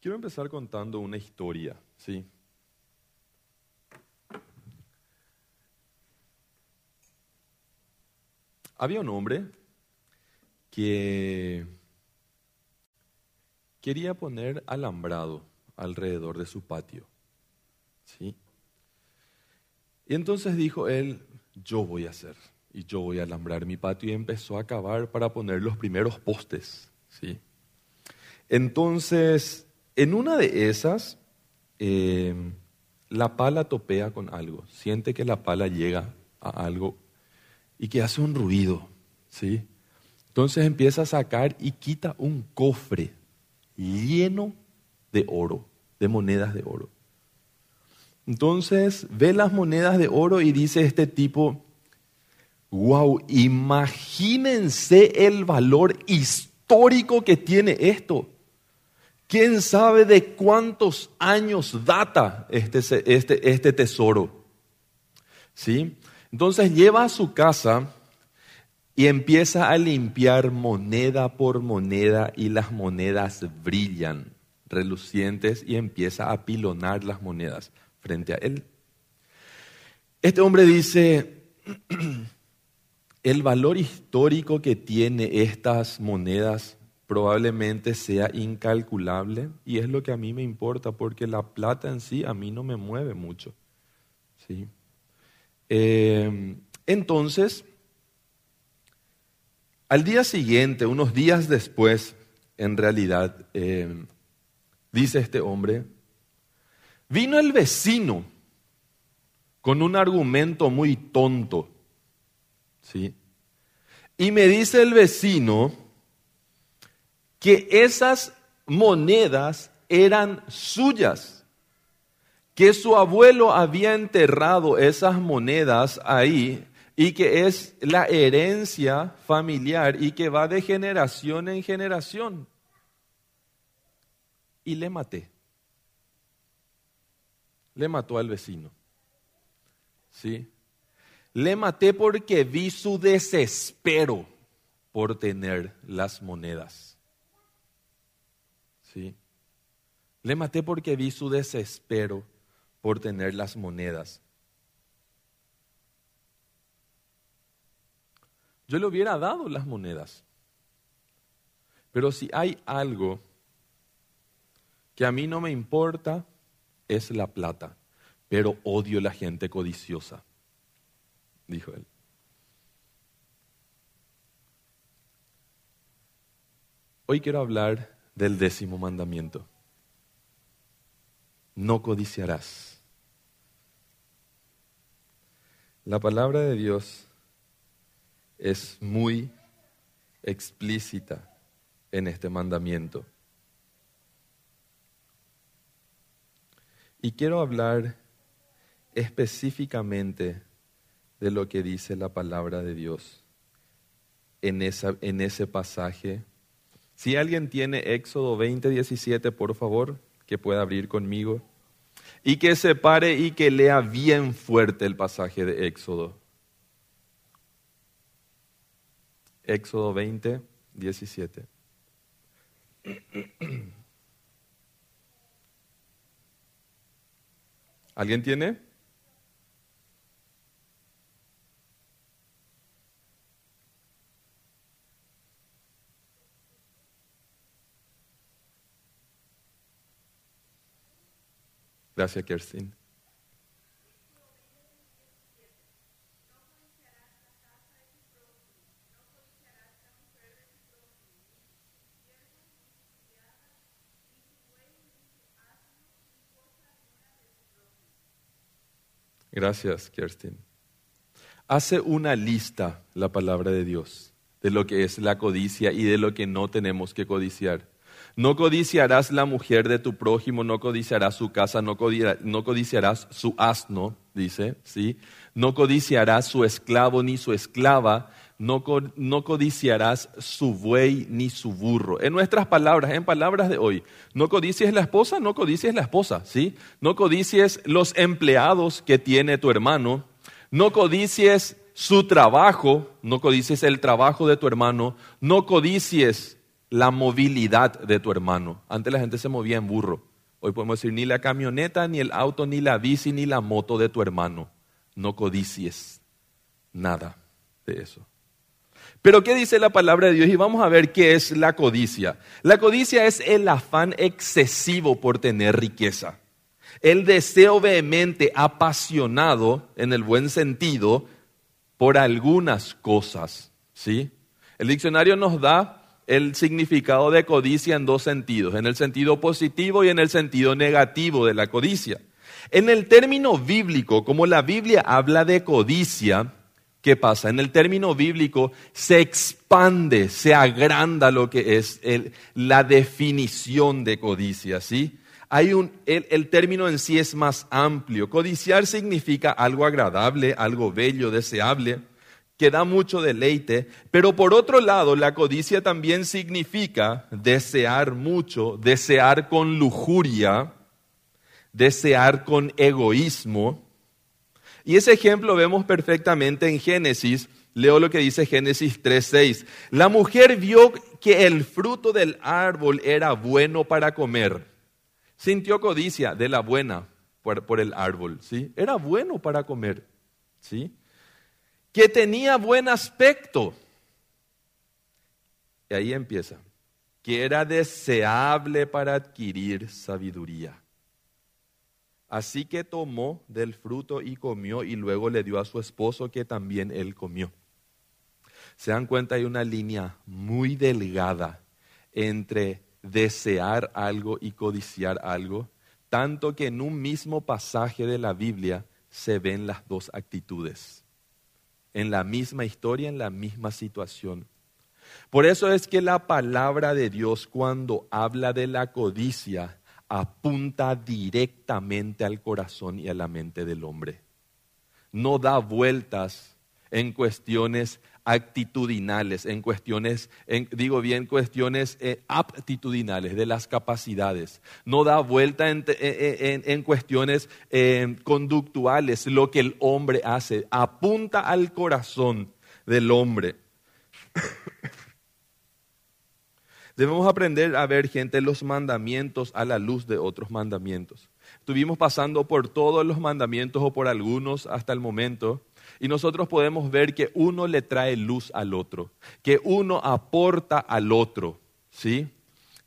Quiero empezar contando una historia, ¿sí? Había un hombre que quería poner alambrado alrededor de su patio. ¿sí? Y entonces dijo él, yo voy a hacer, y yo voy a alambrar mi patio, y empezó a cavar para poner los primeros postes. ¿sí? Entonces, en una de esas, eh, la pala topea con algo, siente que la pala llega a algo y que hace un ruido, ¿sí? Entonces empieza a sacar y quita un cofre lleno de oro, de monedas de oro. Entonces ve las monedas de oro y dice este tipo, wow, imagínense el valor histórico que tiene esto. ¿Quién sabe de cuántos años data este, este, este tesoro? ¿Sí? Entonces lleva a su casa y empieza a limpiar moneda por moneda y las monedas brillan, relucientes, y empieza a pilonar las monedas frente a él. Este hombre dice, el valor histórico que tiene estas monedas probablemente sea incalculable y es lo que a mí me importa porque la plata en sí a mí no me mueve mucho. ¿sí? Eh, entonces, al día siguiente, unos días después, en realidad, eh, dice este hombre, vino el vecino con un argumento muy tonto, ¿sí? Y me dice el vecino que esas monedas eran suyas que su abuelo había enterrado esas monedas ahí y que es la herencia familiar y que va de generación en generación. Y le maté. Le mató al vecino. ¿Sí? Le maté porque vi su desespero por tener las monedas. ¿Sí? Le maté porque vi su desespero por tener las monedas. Yo le hubiera dado las monedas. Pero si hay algo que a mí no me importa, es la plata. Pero odio la gente codiciosa, dijo él. Hoy quiero hablar del décimo mandamiento. No codiciarás. La palabra de Dios es muy explícita en este mandamiento. Y quiero hablar específicamente de lo que dice la palabra de Dios en, en ese pasaje. Si alguien tiene Éxodo 20, 17, por favor, que pueda abrir conmigo y que se pare y que lea bien fuerte el pasaje de Éxodo. Éxodo 20, 17. ¿Alguien tiene? Gracias, Kerstin. Gracias, Kerstin. Hace una lista la palabra de Dios de lo que es la codicia y de lo que no tenemos que codiciar. No codiciarás la mujer de tu prójimo, no codiciarás su casa, no, codiciarás su asno, dice, ¿sí? No codiciarás su esclavo ni su esclava, no, no codiciarás su buey ni su burro. En nuestras palabras, en palabras de hoy, no codicies la esposa, no codicies la esposa, ¿sí? No codicies los empleados que tiene tu hermano, no codicies su trabajo, no codicies el trabajo de tu hermano, no codicies la movilidad de tu hermano. Antes la gente se movía en burro. Hoy podemos decir ni la camioneta, ni el auto, ni la bici, ni la moto de tu hermano. No codicies nada de eso. Pero ¿qué dice la palabra de Dios? Y vamos a ver qué es la codicia. La codicia es el afán excesivo por tener riqueza. El deseo vehemente, apasionado, en el buen sentido, por algunas cosas. ¿sí? El diccionario nos da el significado de codicia en dos sentidos, en el sentido positivo y en el sentido negativo de la codicia. En el término bíblico, como la Biblia habla de codicia, ¿qué pasa? En el término bíblico se expande, se agranda lo que es la definición de codicia, ¿sí? Hay un, el, el término en sí es más amplio. Codiciar significa algo agradable, algo bello, deseable que da mucho deleite, pero por otro lado la codicia también significa desear mucho, desear con lujuria, desear con egoísmo. Y ese ejemplo vemos perfectamente en Génesis. Leo lo que dice Génesis 3:6. La mujer vio que el fruto del árbol era bueno para comer. Sintió codicia de la buena por, por el árbol, ¿sí? Era bueno para comer, ¿sí? Que tenía buen aspecto. Y ahí empieza, que era deseable para adquirir sabiduría. Así que tomó del fruto y comió y luego le dio a su esposo que también él comió. Se dan cuenta, hay una línea muy delgada entre desear algo y codiciar algo, tanto que en un mismo pasaje de la Biblia se ven las dos actitudes en la misma historia, en la misma situación. Por eso es que la palabra de Dios cuando habla de la codicia apunta directamente al corazón y a la mente del hombre. No da vueltas en cuestiones actitudinales, en cuestiones, digo bien, cuestiones eh, aptitudinales de las capacidades. No da vuelta en, en cuestiones eh, conductuales, lo que el hombre hace. Apunta al corazón del hombre. Debemos aprender a ver, gente, los mandamientos a la luz de otros mandamientos. Estuvimos pasando por todos los mandamientos o por algunos hasta el momento y nosotros podemos ver que uno le trae luz al otro, que uno aporta al otro, ¿sí?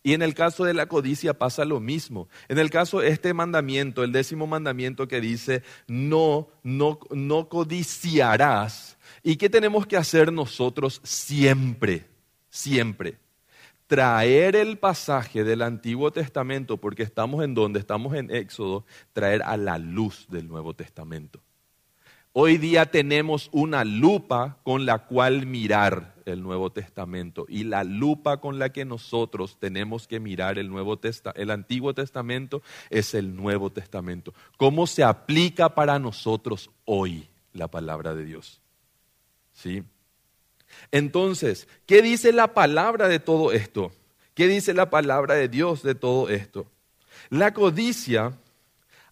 Y en el caso de la codicia pasa lo mismo. En el caso de este mandamiento, el décimo mandamiento que dice, no, no, no codiciarás. ¿Y qué tenemos que hacer nosotros siempre? Siempre. Traer el pasaje del Antiguo Testamento, porque estamos en donde estamos en Éxodo, traer a la luz del Nuevo Testamento. Hoy día tenemos una lupa con la cual mirar el Nuevo Testamento y la lupa con la que nosotros tenemos que mirar el, Nuevo el Antiguo Testamento es el Nuevo Testamento. ¿Cómo se aplica para nosotros hoy la palabra de Dios? ¿Sí? Entonces, ¿qué dice la palabra de todo esto? ¿Qué dice la palabra de Dios de todo esto? La codicia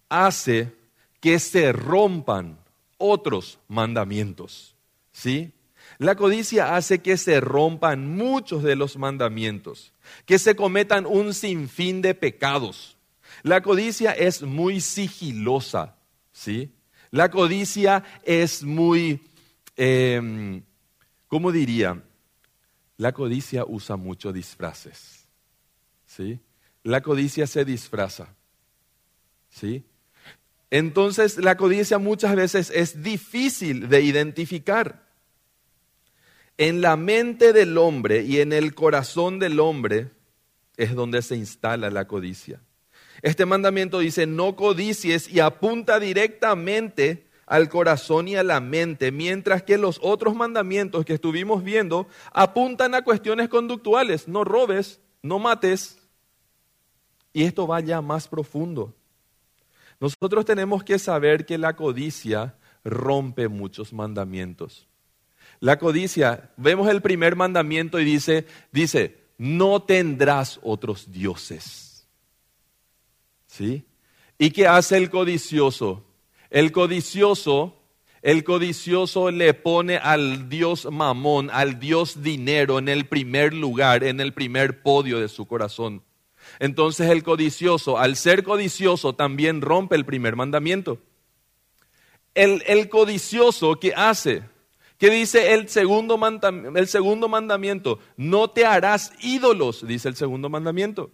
hace que se rompan otros mandamientos. ¿Sí? La codicia hace que se rompan muchos de los mandamientos, que se cometan un sinfín de pecados. La codicia es muy sigilosa, ¿sí? La codicia es muy, eh, ¿cómo diría? La codicia usa muchos disfraces, ¿sí? La codicia se disfraza, ¿sí? Entonces la codicia muchas veces es difícil de identificar. En la mente del hombre y en el corazón del hombre es donde se instala la codicia. Este mandamiento dice, no codicies y apunta directamente al corazón y a la mente, mientras que los otros mandamientos que estuvimos viendo apuntan a cuestiones conductuales, no robes, no mates. Y esto va ya más profundo. Nosotros tenemos que saber que la codicia rompe muchos mandamientos. La codicia, vemos el primer mandamiento y dice, dice, no tendrás otros dioses. ¿Sí? ¿Y qué hace el codicioso? El codicioso El codicioso le pone al Dios mamón, al Dios dinero en el primer lugar, en el primer podio de su corazón. Entonces el codicioso, al ser codicioso, también rompe el primer mandamiento. El, codicioso que hace, que dice el segundo, el segundo mandamiento, no te harás ídolos, dice el segundo mandamiento.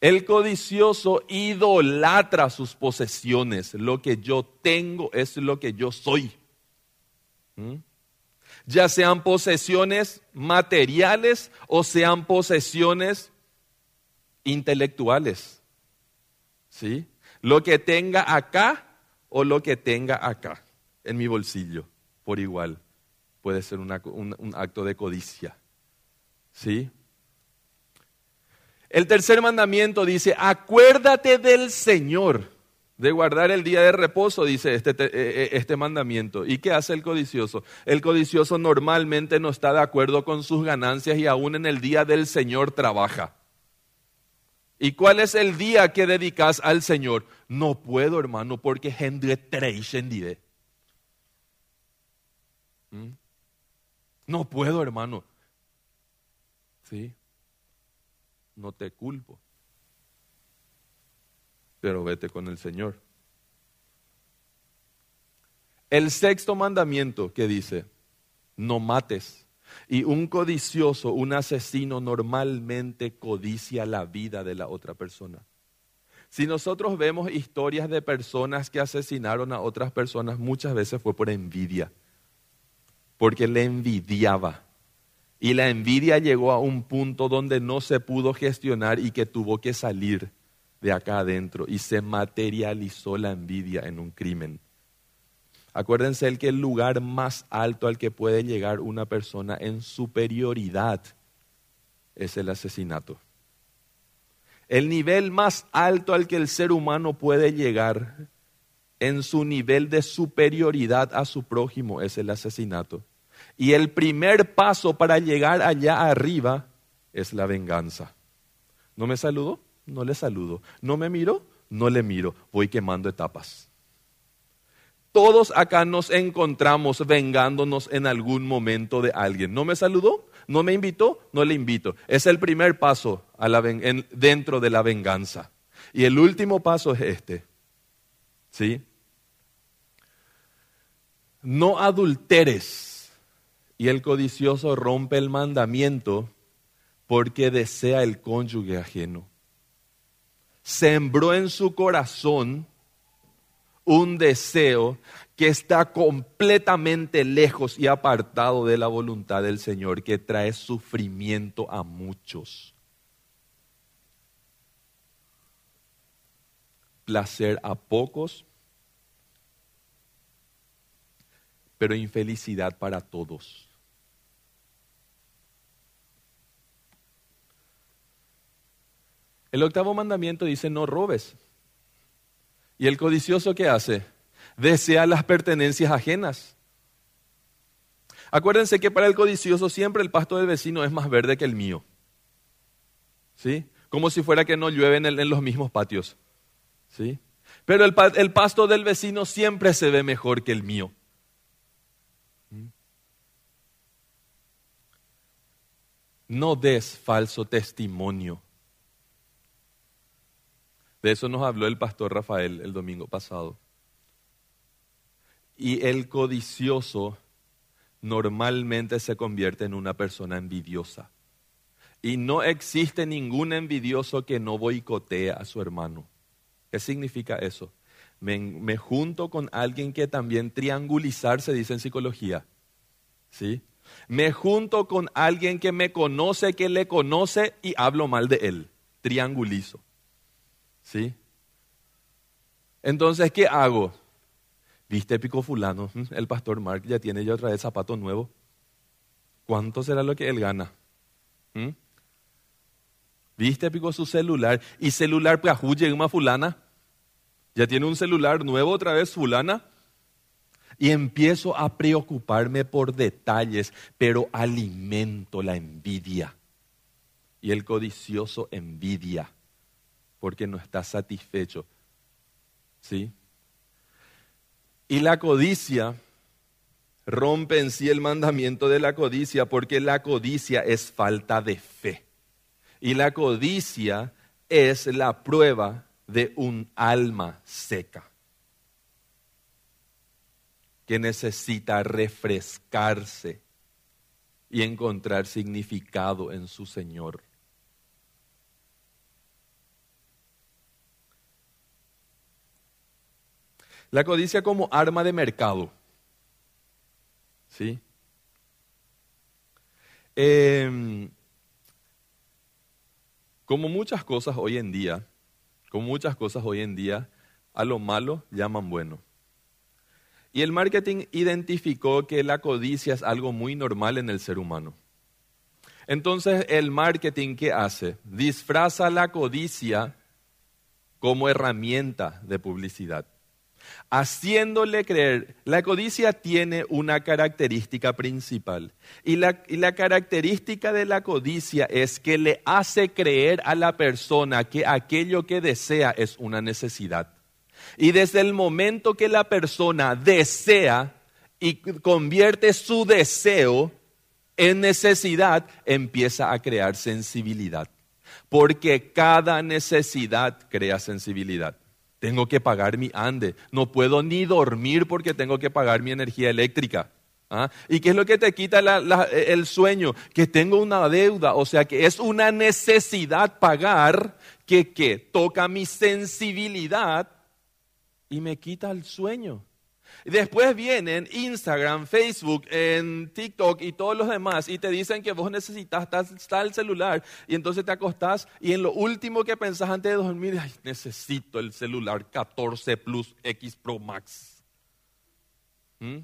El codicioso idolatra sus posesiones. Lo que yo tengo es lo que yo soy. ¿Mm? Ya sean posesiones materiales o sean posesiones intelectuales. ¿Sí? Lo que tenga acá o lo que tenga acá, en mi bolsillo, por igual. Puede ser un, un acto de codicia. ¿Sí? El tercer mandamiento dice, acuérdate del Señor, de guardar el día de reposo, dice este, eh, eh, este, mandamiento. ¿Y qué hace el codicioso? El codicioso normalmente no está de acuerdo con sus ganancias y aún en el día del Señor trabaja. ¿Y cuál es el día que dedicas al Señor? No puedo, hermano, porque ¿Mm? No puedo, hermano. ¿Sí? no te culpo, pero vete con el Señor. El sexto mandamiento que dice, no mates. Y un codicioso, un asesino normalmente codicia la vida de la otra persona. Si nosotros vemos historias de personas que asesinaron a otras personas, muchas veces fue por envidia, porque le envidiaba. Y la envidia llegó a un punto donde no se pudo gestionar y que tuvo que salir de acá adentro y se materializó la envidia en un crimen. Acuérdense el que el lugar más alto al que puede llegar una persona en superioridad es el asesinato. El nivel más alto al que el ser humano puede llegar en su nivel de superioridad a su prójimo es el asesinato. Y el primer paso para llegar allá arriba es la venganza. ¿No me saludó? No le saludo. ¿No me miró? No le miro. Voy quemando etapas. Todos acá nos encontramos vengándonos en algún momento de alguien. ¿No me saludó? ¿No me invitó? No le invito. Es el primer paso dentro de la venganza. Y el último paso es este. ¿Sí? No adulteres y el codicioso rompe el mandamiento porque desea el cónyuge ajeno. Sembró en su corazón un deseo que está completamente lejos y apartado de la voluntad del Señor, que trae sufrimiento a muchos. Placer a pocos, pero infelicidad para todos. El octavo mandamiento dice no robes. ¿Y el codicioso qué hace? Desea las pertenencias ajenas. Acuérdense que para el codicioso siempre el pasto del vecino es más verde que el mío. ¿Sí? Como si fuera que no llueve en, los mismos patios. ¿Sí? Pero el, pasto del vecino siempre se ve mejor que el mío. ¿Mm? No des falso testimonio. De eso nos habló el pastor Rafael el domingo pasado. Y el codicioso normalmente se convierte en una persona envidiosa. Y no existe ningún envidioso que no boicotee a su hermano. ¿Qué significa eso? Me, me, junto con alguien que también triangulizar se dice en psicología. ¿Sí? Me junto con alguien que me conoce, que le conoce y hablo mal de él. Triangulizo. ¿Sí? Entonces, ¿qué hago? ¿Viste Pico Fulano? El pastor Mark ya tiene ya otra vez zapato nuevo. ¿Cuánto será lo que él gana? ¿Mm? ¿Viste Pico su celular? ¿Y celular en una fulana? Ya tiene un celular nuevo otra vez fulana. Y empiezo a preocuparme por detalles, pero alimento la envidia. Y el codicioso envidia porque no está satisfecho. ¿Sí? Y la codicia rompe en sí el mandamiento de la codicia porque la codicia es falta de fe. Y la codicia es la prueba de un alma seca que necesita refrescarse y encontrar significado en su Señor. La codicia como arma de mercado. ¿Sí? Em, como muchas cosas hoy en día, como muchas cosas hoy en día, a lo malo llaman bueno. Y el marketing identificó que la codicia es algo muy normal en el ser humano. Entonces, el marketing, ¿qué hace? Disfraza la codicia como herramienta de publicidad haciéndole creer. La codicia tiene una característica principal. Y la, y la, característica de la codicia es que le hace creer a la persona que aquello que desea es una necesidad. Y desde el momento que la persona desea y convierte su deseo en necesidad, empieza a crear sensibilidad. Porque cada necesidad crea sensibilidad. Tengo que pagar mi ande. No puedo ni dormir porque tengo que pagar mi energía eléctrica. ¿Ah? ¿Y qué es lo que te quita el sueño? Que tengo una deuda, o sea que es una necesidad pagar que, que toca mi sensibilidad y me quita el sueño. Después vienen Instagram, Facebook, en TikTok y todos los demás y te dicen que vos necesitas tal celular y entonces te acostás y en lo último que pensás antes de dormir, necesito el celular 14 Plus X Pro Max. ¿Mm?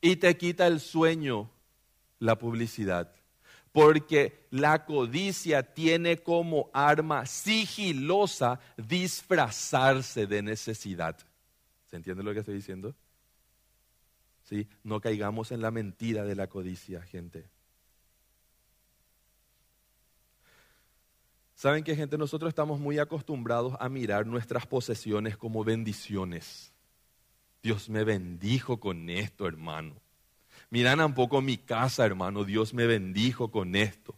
Y te quita el sueño la publicidad. Porque la codicia tiene como arma sigilosa disfrazarse de necesidad. ¿Se entiende lo que estoy diciendo? ¿Sí? No caigamos en la mentira de la codicia, gente. ¿Saben qué, gente? Nosotros estamos muy acostumbrados a mirar nuestras posesiones como bendiciones. Dios me bendijo con esto, hermano. Miran un poco mi casa, hermano. Dios me bendijo con esto.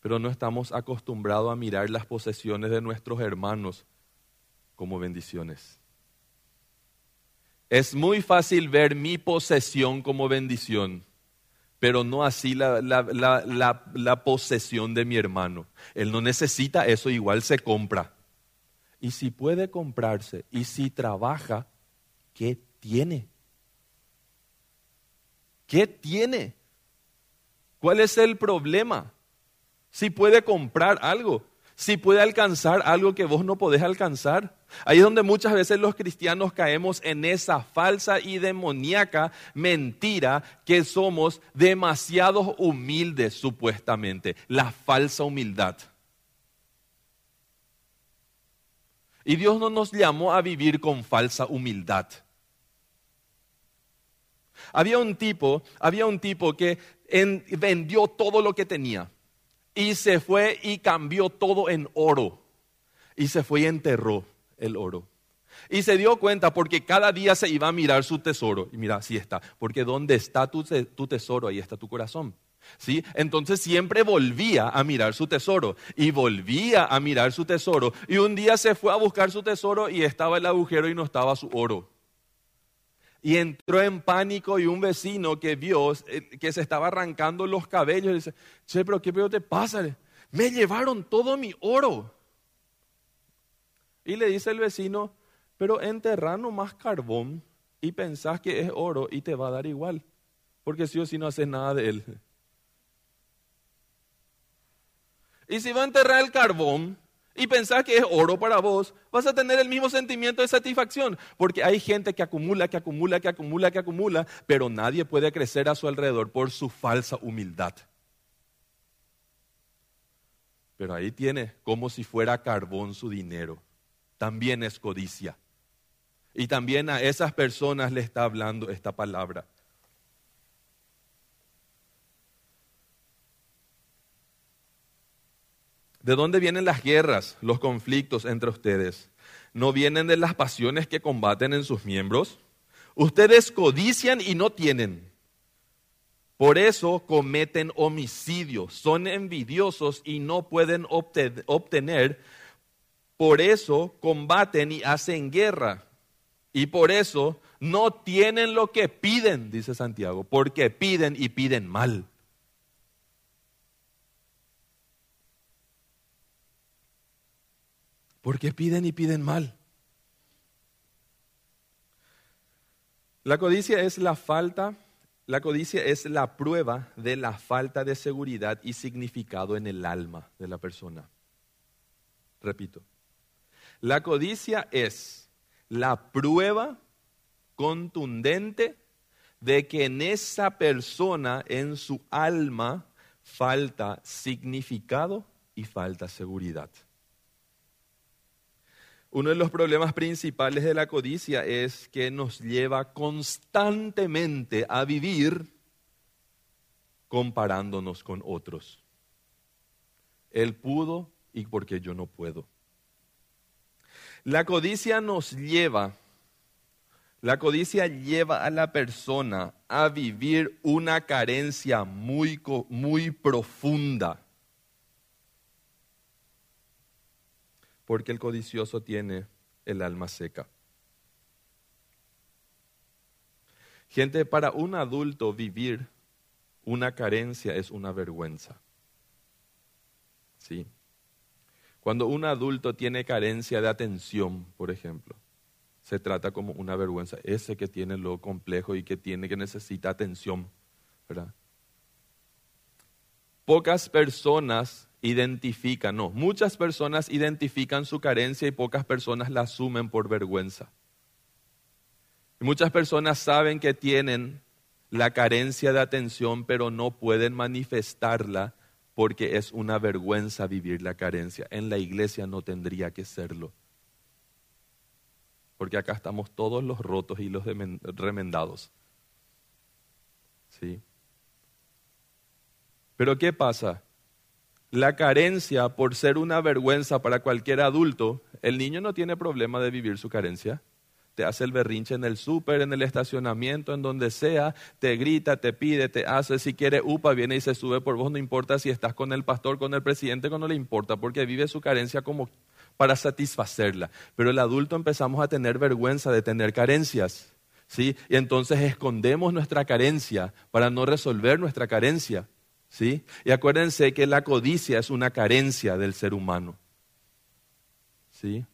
Pero no estamos acostumbrados a mirar las posesiones de nuestros hermanos como bendiciones. Es muy fácil ver mi posesión como bendición, pero no así la, la, posesión de mi hermano. Él no necesita eso, igual se compra. Y si puede comprarse y si trabaja, ¿qué tiene? ¿Qué tiene? ¿Cuál es el problema? Si puede comprar algo, si puede alcanzar algo que vos no podés alcanzar. Ahí es donde muchas veces los cristianos caemos en esa falsa y demoníaca mentira que somos demasiado humildes supuestamente, la falsa humildad. Y Dios no nos llamó a vivir con falsa humildad. Había un tipo, había un tipo que vendió todo lo que tenía y se fue y cambió todo en oro. Y se fue y enterró el oro. Y se dio cuenta porque cada día se iba a mirar su tesoro. Y mira, así está. Porque donde está tu, tesoro, ahí está tu corazón. ¿Sí? Entonces siempre volvía a mirar su tesoro y volvía a mirar su tesoro. Y un día se fue a buscar su tesoro y estaba el agujero y no estaba su oro. Y entró en pánico y un vecino que vio eh, que se estaba arrancando los cabellos, dice, che, pero ¿qué peor te pasa? Me llevaron todo mi oro. Y le dice el vecino, pero enterrar más carbón y pensás que es oro y te va a dar igual, porque si o si no haces nada de él. Y si va a enterrar el carbón, y pensás que es oro para vos, vas a tener el mismo sentimiento de satisfacción. Porque hay gente que acumula, que acumula, que acumula, que acumula, pero nadie puede crecer a su alrededor por su falsa humildad. Pero ahí tiene como si fuera carbón su dinero. También es codicia. Y también a esas personas le está hablando esta palabra. ¿De dónde vienen las guerras, los conflictos entre ustedes? ¿No vienen de las pasiones que combaten en sus miembros? Ustedes codician y no tienen. Por eso cometen homicidio, son envidiosos y no pueden obtener. Por eso combaten y hacen guerra. Y por eso no tienen lo que piden, dice Santiago, porque piden y piden mal. Porque piden y piden mal. La codicia es la falta, la codicia es la prueba de la falta de seguridad y significado en el alma de la persona. Repito, la codicia es la prueba contundente de que en esa persona, en su alma, falta significado y falta seguridad. Uno de los problemas principales de la codicia es que nos lleva constantemente a vivir comparándonos con otros. Él pudo y porque yo no puedo. La codicia nos lleva, la codicia lleva a la persona a vivir una carencia muy, muy profunda porque el codicioso tiene el alma seca. Gente, para un adulto vivir una carencia es una vergüenza. ¿Sí? Cuando un adulto tiene carencia de atención, por ejemplo, se trata como una vergüenza. Ese que tiene lo complejo y que tiene que necesita atención. Pocas personas identifican, no, muchas personas identifican su carencia y pocas personas la asumen por vergüenza. Y muchas personas saben que tienen la carencia de atención, pero no pueden manifestarla porque es una vergüenza vivir la carencia. En la iglesia no tendría que serlo. Porque acá estamos todos los rotos y los remendados. ¿Sí? Pero ¿qué pasa? La carencia, por ser una vergüenza para cualquier adulto, el niño no tiene problema de vivir su carencia. Te hace el berrinche en el súper, en el estacionamiento, en donde sea, te grita, te pide, te hace, si quiere upa, viene y se sube por vos, no importa si estás con el pastor, con el presidente, no le importa, porque vive su carencia como para satisfacerla. Pero el adulto empezamos a tener vergüenza de tener carencias, ¿sí? Y entonces escondemos nuestra carencia para no resolver nuestra carencia. ¿Sí? Y acuérdense que la codicia es una carencia del ser humano. ¿Sí?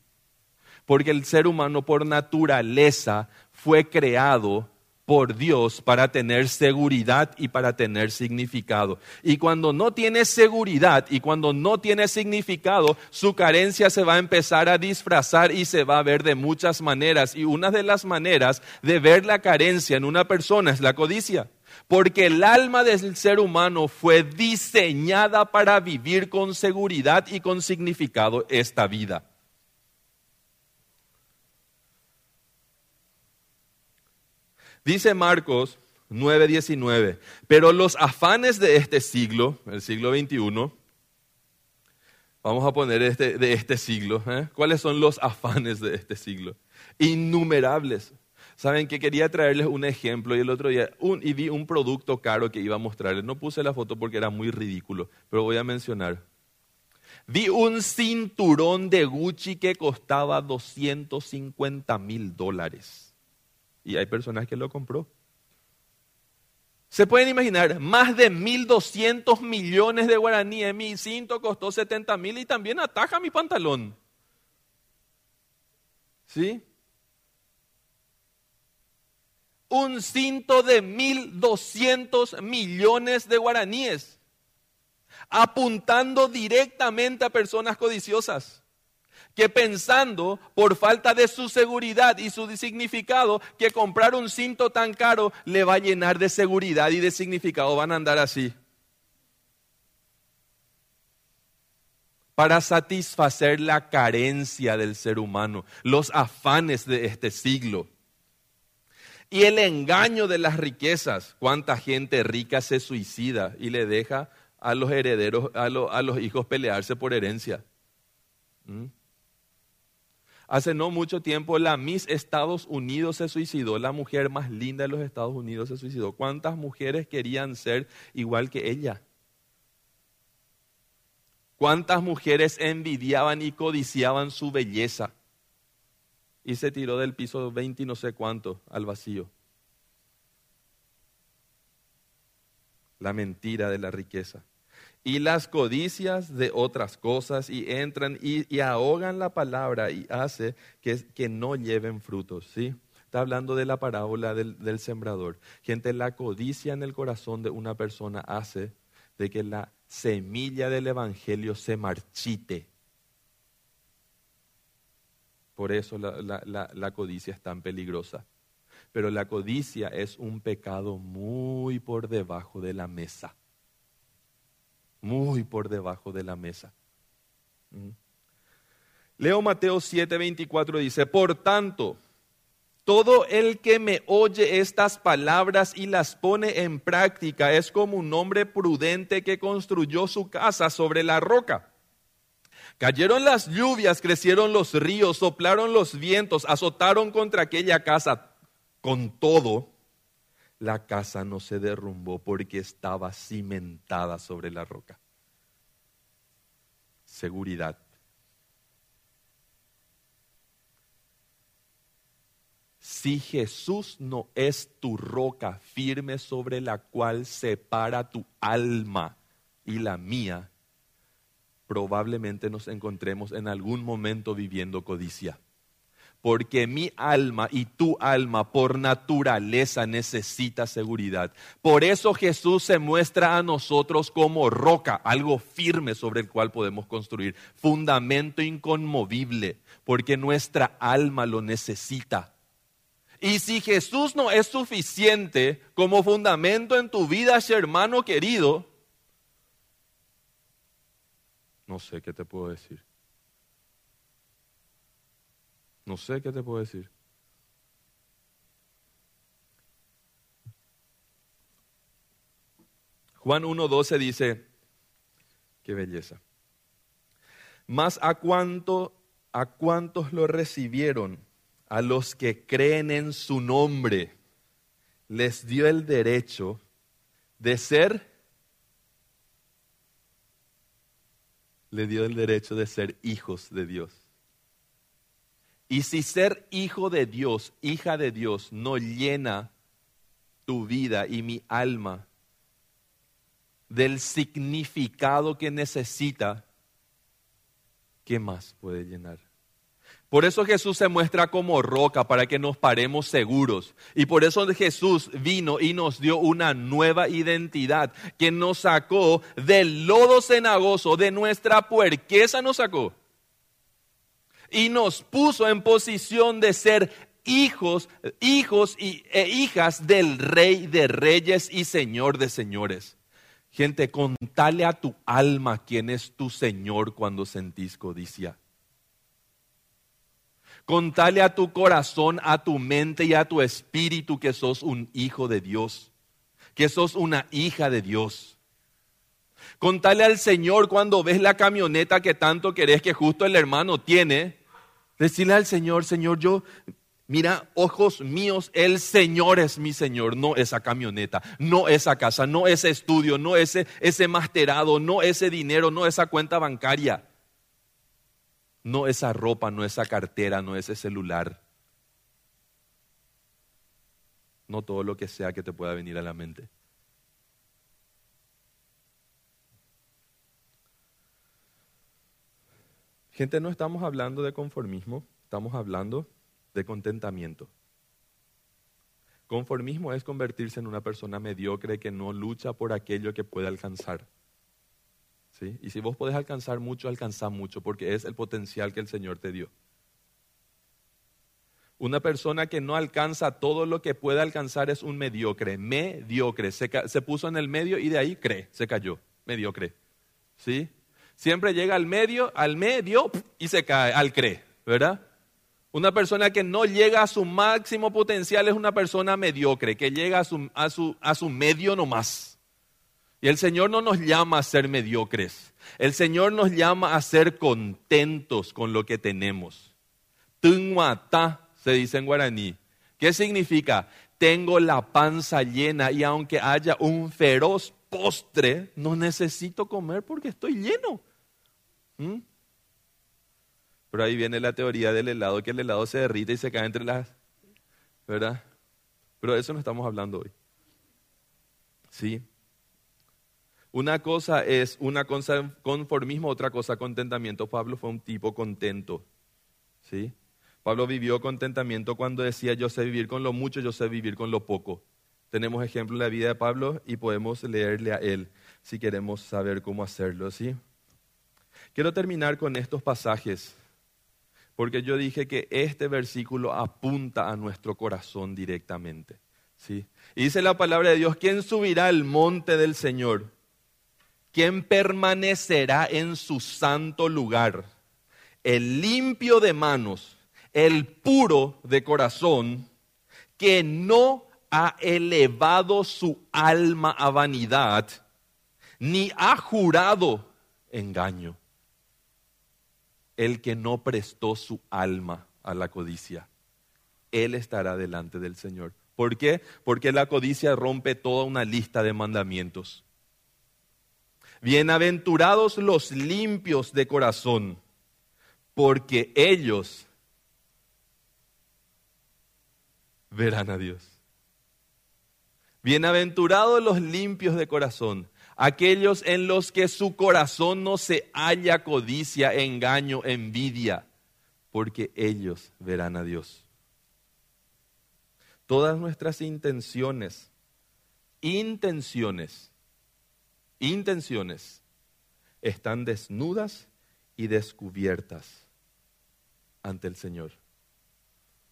Porque el ser humano por naturaleza fue creado por Dios para tener seguridad y para tener significado. Y cuando no tiene seguridad y cuando no tiene significado, su carencia se va a empezar a disfrazar y se va a ver de muchas maneras. Y una de las maneras de ver la carencia en una persona es la codicia. Porque el alma del ser humano fue diseñada para vivir con seguridad y con significado esta vida. Dice Marcos 9:19, pero los afanes de este siglo, el siglo XXI, vamos a poner este, de este siglo, ¿eh? ¿cuáles son los afanes de este siglo? Innumerables. Saben que quería traerles un ejemplo y el otro día y vi un producto caro que iba a mostrarles. No puse la foto porque era muy ridículo, pero voy a mencionar. Vi un cinturón de Gucci que costaba 250 mil dólares. Y hay personas que lo compró. Se pueden imaginar, más de 1.200 millones de guaraníes. Mi cinto costó 70 mil y también ataja mi pantalón. ¿Sí? Un cinto de 1.200 millones de guaraníes, apuntando directamente a personas codiciosas, que pensando por falta de su seguridad y su significado, que comprar un cinto tan caro le va a llenar de seguridad y de significado, van a andar así. para satisfacer la carencia del ser humano, los afanes de este siglo. Y el engaño de las riquezas. ¿Cuánta gente rica se suicida y le deja a los herederos, a, los hijos pelearse por herencia? ¿Mm? Hace no mucho tiempo la Miss Estados Unidos se suicidó, la mujer más linda de los Estados Unidos se suicidó. ¿Cuántas mujeres querían ser igual que ella? ¿Cuántas mujeres envidiaban y codiciaban su belleza? Y se tiró del piso 20 y no sé cuánto al vacío. La mentira de la riqueza y las codicias de otras cosas y entran y, ahogan la palabra y hace que, que, no lleven frutos. ¿sí? Está hablando de la parábola del, del sembrador. Gente, la codicia en el corazón de una persona hace de que la semilla del Evangelio se marchite. Por eso la, codicia es tan peligrosa. Pero la codicia es un pecado muy por debajo de la mesa muy por debajo de la mesa. ¿Mm? Leo Mateo 7:24 dice, por tanto, todo el que me oye estas palabras y las pone en práctica es como un hombre prudente que construyó su casa sobre la roca. Cayeron las lluvias, crecieron los ríos, soplaron los vientos, azotaron contra aquella casa. Con todo, la casa no se derrumbó porque estaba cimentada sobre la roca. Seguridad. Si Jesús no es tu roca firme sobre la cual se para tu alma y la mía, probablemente nos encontremos en algún momento viviendo codicia porque mi alma y tu alma por naturaleza necesita seguridad. Por eso Jesús se muestra a nosotros como roca, algo firme sobre el cual podemos construir, fundamento inconmovible, porque nuestra alma lo necesita. Y si Jesús no es suficiente como fundamento en tu vida, hermano querido, no sé qué te puedo decir. No sé qué te puedo decir. Juan 1.12 dice, qué belleza. Mas a cuánto, a cuántos lo recibieron, a los que creen en su nombre, les dio el derecho de ser, le dio el derecho de ser hijos de Dios. Y si ser hijo de Dios, hija de Dios, no llena tu vida y mi alma del significado que necesita, ¿qué más puede llenar? Por eso Jesús se muestra como roca para que nos paremos seguros. Y por eso Jesús vino y nos dio una nueva identidad que nos sacó del lodo cenagoso, de nuestra puerqueza nos sacó y nos puso en posición de ser hijos, hijos y, e hijas del Rey de Reyes y Señor de Señores. Gente, contale a tu alma quién es tu Señor cuando sentís codicia. Contale a tu corazón, a tu mente y a tu espíritu que sos un hijo de Dios, que sos una hija de Dios. Contale al Señor cuando ves la camioneta que tanto querés que justo el hermano tiene Decirle al Señor, Señor, yo, mira, ojos míos, el Señor es mi Señor, no esa camioneta, no esa casa, no ese estudio, no ese, ese masterado, no ese dinero, no esa cuenta bancaria, no esa ropa, no esa cartera, no ese celular. No todo lo que sea que te pueda venir a la mente. Gente, no estamos hablando de conformismo, estamos hablando de contentamiento. Conformismo es convertirse en una persona mediocre que no lucha por aquello que puede alcanzar. Y si vos podés alcanzar mucho, alcanza mucho, porque es el potencial que el Señor te dio. Una persona que no alcanza todo lo que puede alcanzar es un mediocre, mediocre. Se, se puso en el medio y de ahí cree, se cayó, mediocre. ¿Sí? Siempre llega al medio, al medio y se cae, al cree, ¿verdad? Una persona que no llega a su máximo potencial es una persona mediocre, que llega a su, a su, a su medio nomás. Y el Señor no nos llama a ser mediocres. El Señor nos llama a ser contentos con lo que tenemos. Tunguata se dice en guaraní. ¿Qué significa? Tengo la panza llena y aunque haya un feroz postre, no necesito comer porque estoy lleno. ¿Mm? Pero ahí viene la teoría del helado, que el helado se derrite y se cae entre las... ¿Verdad? Pero de eso no estamos hablando hoy. ¿Sí? Una cosa es una cosa conformismo, otra cosa contentamiento. Pablo fue un tipo contento. ¿Sí? Pablo vivió contentamiento cuando decía yo sé vivir con lo mucho, yo sé vivir con lo poco. Tenemos ejemplo en la vida de Pablo y podemos leerle a él si queremos saber cómo hacerlo, ¿sí? Quiero terminar con estos pasajes porque yo dije que este versículo apunta a nuestro corazón directamente. ¿sí? Y dice la palabra de Dios, ¿quién subirá al monte del Señor? ¿Quién permanecerá en su santo lugar? El limpio de manos, el puro de corazón, que no ha elevado su alma a vanidad, ni ha jurado engaño el que no prestó su alma a la codicia, él estará delante del Señor. ¿Por qué? Porque la codicia rompe toda una lista de mandamientos. Bienaventurados los limpios de corazón, porque ellos verán a Dios. Bienaventurados los limpios de corazón, aquellos en los que su corazón no se halla codicia, engaño, envidia, porque ellos verán a Dios. Todas nuestras intenciones, intenciones, intenciones, están desnudas y descubiertas ante el Señor.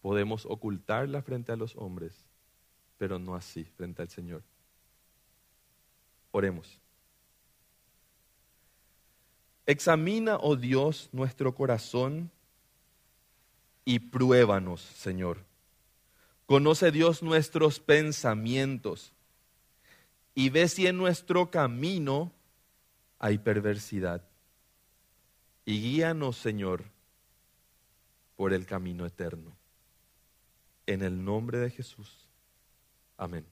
Podemos ocultarla frente a los hombres, pero no así frente al Señor. Oremos. Examina, oh Dios, nuestro corazón y pruébanos, Señor. Conoce Dios nuestros pensamientos y ve si en nuestro camino hay perversidad. Y guíanos, Señor, por el camino eterno. En el nombre de Jesús. Amén.